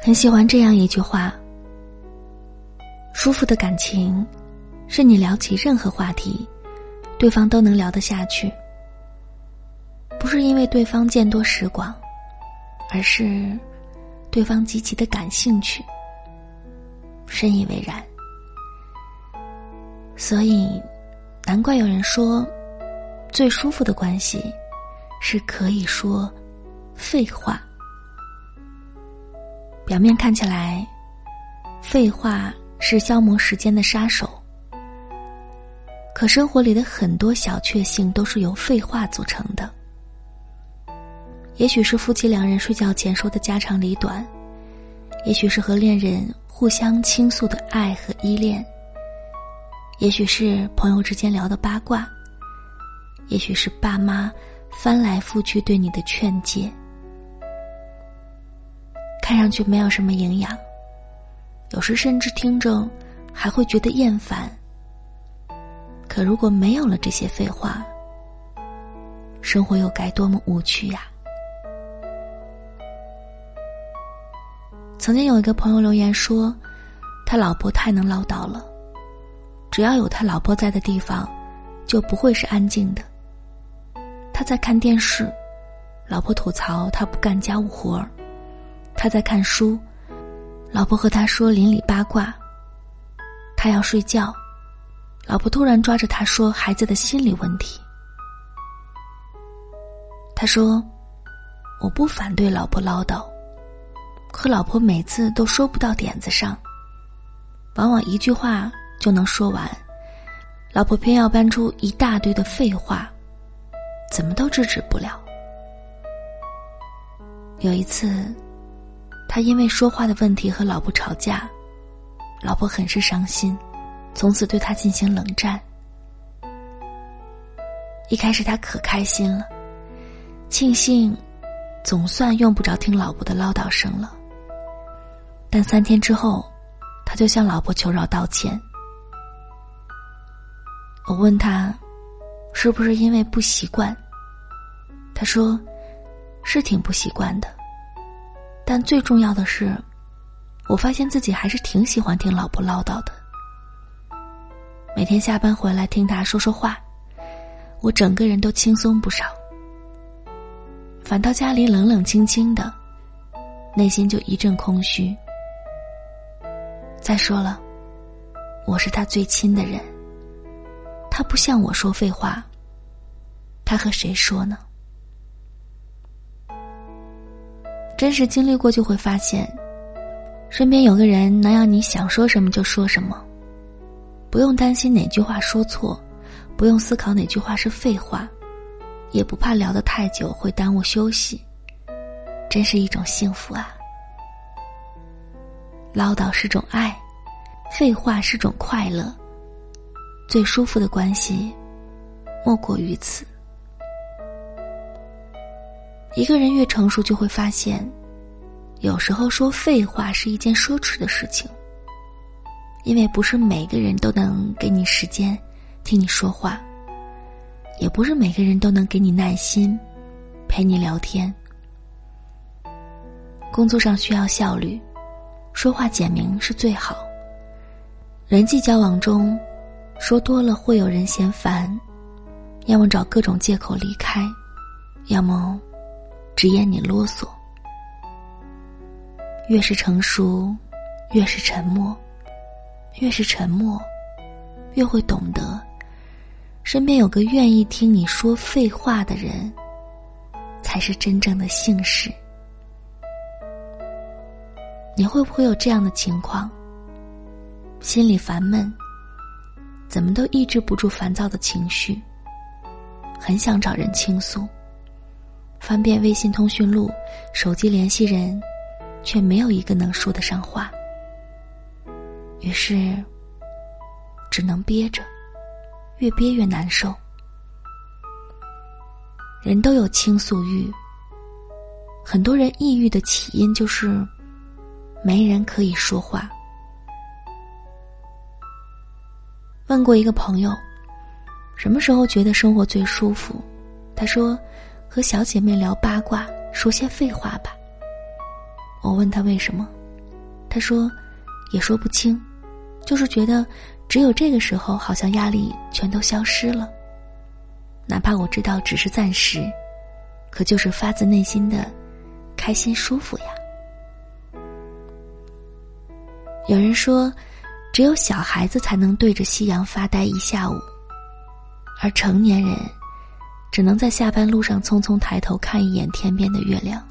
很喜欢这样一句话：舒服的感情，是你聊起任何话题，对方都能聊得下去。不是因为对方见多识广，而是对方极其的感兴趣，深以为然。所以，难怪有人说，最舒服的关系，是可以说废话。表面看起来，废话是消磨时间的杀手。可生活里的很多小确幸都是由废话组成的。也许是夫妻两人睡觉前说的家长里短，也许是和恋人互相倾诉的爱和依恋，也许是朋友之间聊的八卦，也许是爸妈翻来覆去对你的劝诫。看上去没有什么营养，有时甚至听着还会觉得厌烦。可如果没有了这些废话，生活又该多么无趣呀！曾经有一个朋友留言说，他老婆太能唠叨了，只要有他老婆在的地方，就不会是安静的。他在看电视，老婆吐槽他不干家务活儿。他在看书，老婆和他说邻里八卦。他要睡觉，老婆突然抓着他说孩子的心理问题。他说：“我不反对老婆唠叨，可老婆每次都说不到点子上，往往一句话就能说完，老婆偏要搬出一大堆的废话，怎么都制止不了。”有一次。他因为说话的问题和老婆吵架，老婆很是伤心，从此对他进行冷战。一开始他可开心了，庆幸总算用不着听老婆的唠叨声了。但三天之后，他就向老婆求饶道歉。我问他，是不是因为不习惯？他说，是挺不习惯的。但最重要的是，我发现自己还是挺喜欢听老婆唠叨的。每天下班回来听她说说话，我整个人都轻松不少。反倒家里冷冷清清的，内心就一阵空虚。再说了，我是他最亲的人，他不向我说废话，他和谁说呢？真实经历过就会发现，身边有个人能让你想说什么就说什么，不用担心哪句话说错，不用思考哪句话是废话，也不怕聊得太久会耽误休息，真是一种幸福啊！唠叨是种爱，废话是种快乐，最舒服的关系，莫过于此。一个人越成熟，就会发现，有时候说废话是一件奢侈的事情。因为不是每个人都能给你时间听你说话，也不是每个人都能给你耐心陪你聊天。工作上需要效率，说话简明是最好。人际交往中，说多了会有人嫌烦，要么找各种借口离开，要么。直言你啰嗦，越是成熟，越是沉默；越是沉默，越会懂得，身边有个愿意听你说废话的人，才是真正的幸事。你会不会有这样的情况？心里烦闷，怎么都抑制不住烦躁的情绪，很想找人倾诉。翻遍微信通讯录、手机联系人，却没有一个能说得上话。于是，只能憋着，越憋越难受。人都有倾诉欲，很多人抑郁的起因就是没人可以说话。问过一个朋友，什么时候觉得生活最舒服？他说：“和小姐妹聊八卦，说些废话吧。”我问他为什么，他说：“也说不清，就是觉得只有这个时候，好像压力全都消失了。哪怕我知道只是暂时，可就是发自内心的开心舒服呀。”有人说，只有小孩子才能对着夕阳发呆一下午，而成年人。只能在下班路上匆匆抬头看一眼天边的月亮。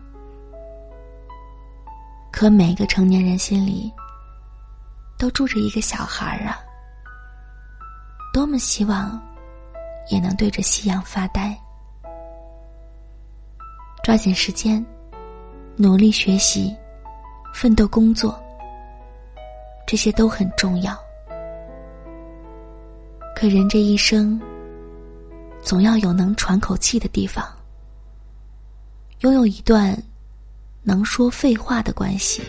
可每个成年人心里，都住着一个小孩儿啊。多么希望，也能对着夕阳发呆。抓紧时间，努力学习，奋斗工作，这些都很重要。可人这一生。总要有能喘口气的地方，拥有一段能说废话的关系，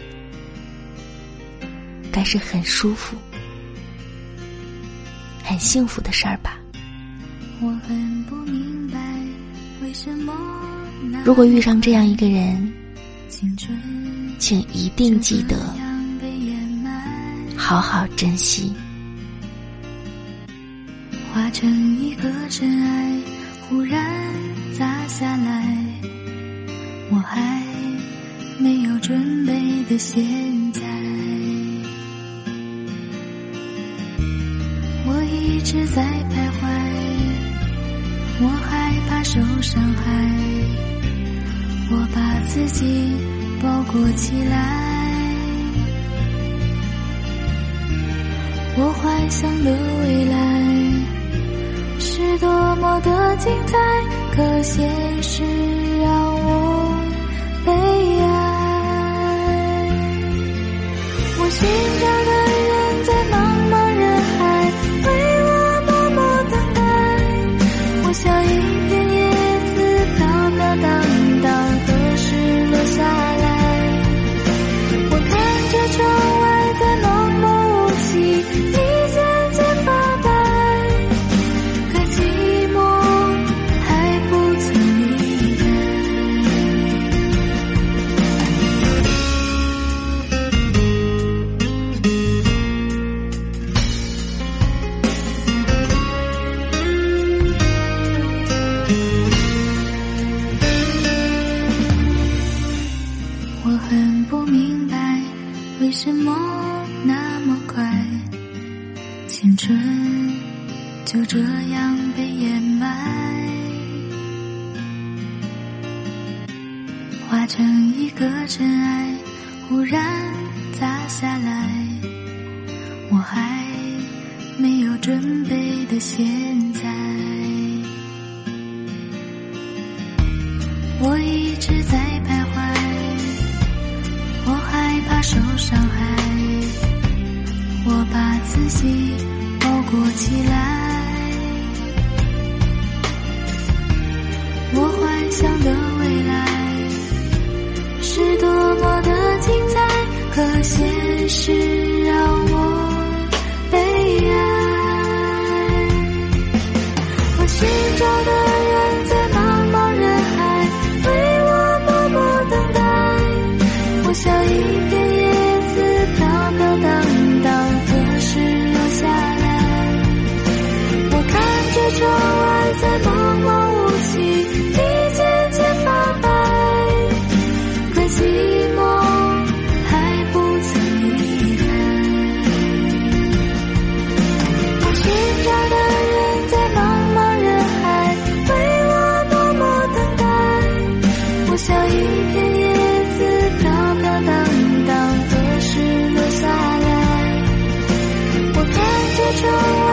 该是很舒服、很幸福的事儿吧。如果遇上这样一个人，请一定记得好好珍惜。化成一个尘埃，忽然砸下来。我还没有准备的现在，我一直在徘徊，我害怕受伤害，我把自己包裹起来，我幻想的未来。是多么的精彩，可现实让我悲哀。我很不明白，为什么那么快？青春就这样被掩埋，化成一颗尘埃，忽然砸下来。我还没有准备的现在，我已受伤害，我把自己包裹起来。着。